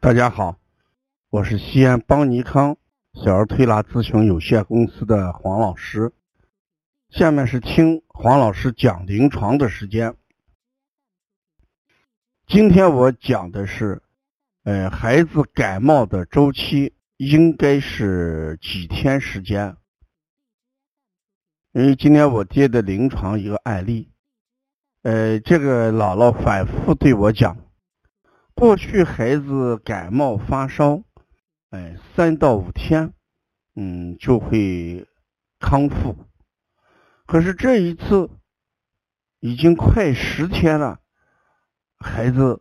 大家好，我是西安邦尼康小儿推拿咨询有限公司的黄老师。下面是听黄老师讲临床的时间。今天我讲的是，呃，孩子感冒的周期应该是几天时间？因为今天我接的临床一个案例，呃，这个姥姥反复对我讲。过去孩子感冒发烧，哎，三到五天，嗯，就会康复。可是这一次已经快十天了，孩子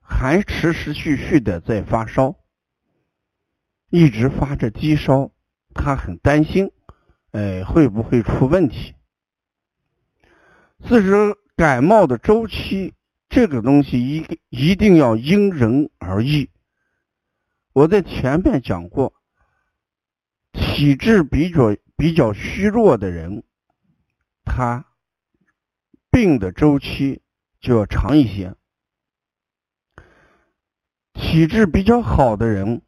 还持持续续的在发烧，一直发着低烧，他很担心，哎，会不会出问题？自知感冒的周期。这个东西一一定要因人而异。我在前面讲过，体质比较比较虚弱的人，他病的周期就要长一些；体质比较好的人，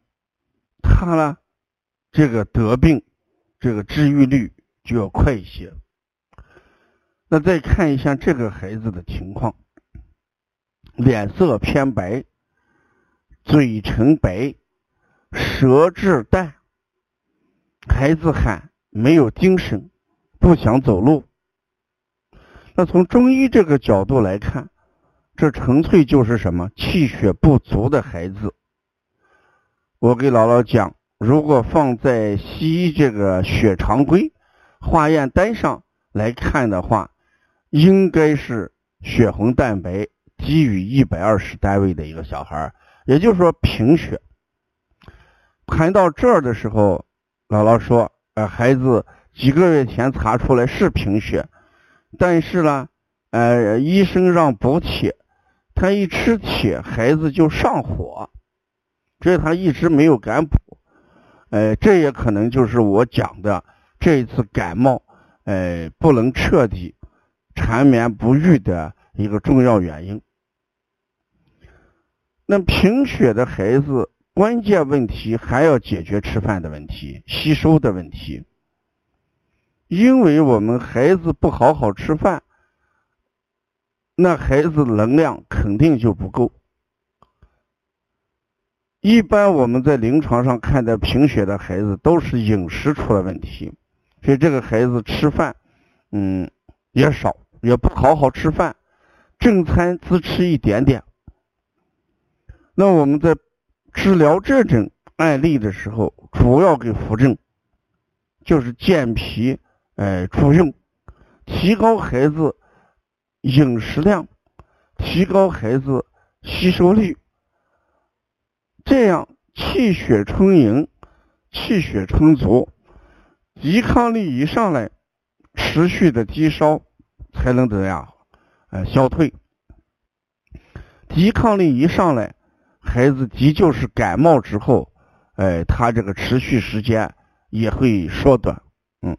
他呢，这个得病这个治愈率就要快一些。那再看一下这个孩子的情况。脸色偏白，嘴唇白，舌质淡，孩子喊没有精神，不想走路。那从中医这个角度来看，这纯粹就是什么气血不足的孩子。我给姥姥讲，如果放在西医这个血常规化验单上来看的话，应该是血红蛋白。低于一百二十单位的一个小孩，也就是说贫血。谈到这儿的时候，姥姥说：“呃，孩子几个月前查出来是贫血，但是呢，呃，医生让补铁，他一吃铁，孩子就上火，所以他一直没有敢补。呃，这也可能就是我讲的这一次感冒，呃，不能彻底缠绵不愈的一个重要原因。”那贫血的孩子，关键问题还要解决吃饭的问题、吸收的问题。因为我们孩子不好好吃饭，那孩子能量肯定就不够。一般我们在临床上看到贫血的孩子，都是饮食出了问题，所以这个孩子吃饭，嗯，也少，也不好好吃饭，正餐只吃一点点。那我们在治疗这种案例的时候，主要给扶正，就是健脾，哎，助用，提高孩子饮食量，提高孩子吸收率，这样气血充盈，气血充足，抵抗力一上来，持续的低烧才能怎样，呃，消退，抵抗力一上来。孩子急救是感冒之后，哎，他这个持续时间也会缩短。嗯，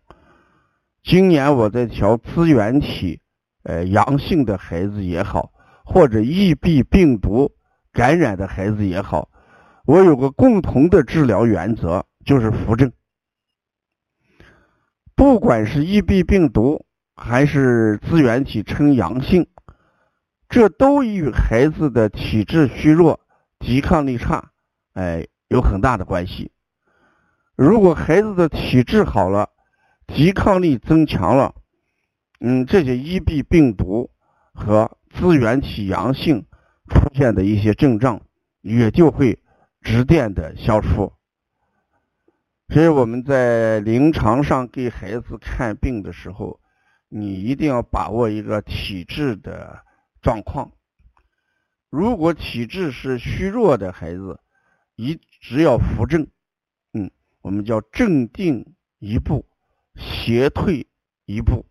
今年我在调支原体，呃，阳性的孩子也好，或者 EB 病毒感染的孩子也好，我有个共同的治疗原则，就是扶正。不管是 EB 病毒还是支原体呈阳性，这都与孩子的体质虚弱。抵抗力差，哎，有很大的关系。如果孩子的体质好了，抵抗力增强了，嗯，这些 EB 病毒和支原体阳性出现的一些症状也就会直电的消除。所以我们在临床上给孩子看病的时候，你一定要把握一个体质的状况。如果体质是虚弱的孩子，一直要扶正，嗯，我们叫正定一步，邪退一步，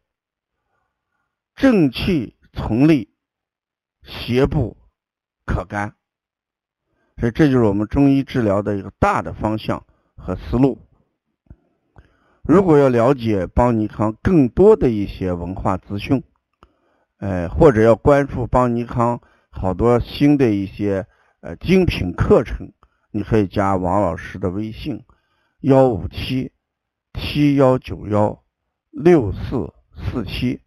正气从立，邪不可干。所以这就是我们中医治疗的一个大的方向和思路。如果要了解邦尼康更多的一些文化资讯，哎，或者要关注邦尼康。好多新的一些呃精品课程，你可以加王老师的微信：幺五七七幺九幺六四四七。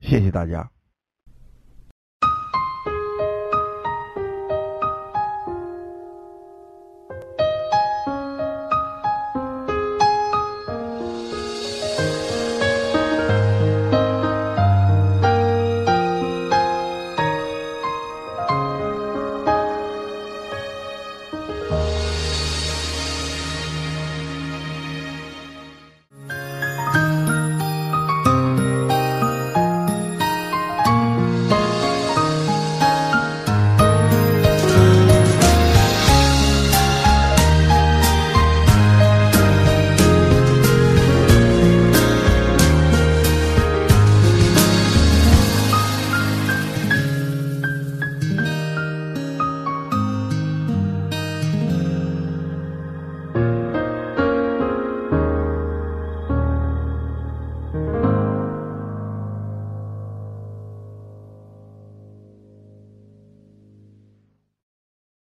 谢谢大家。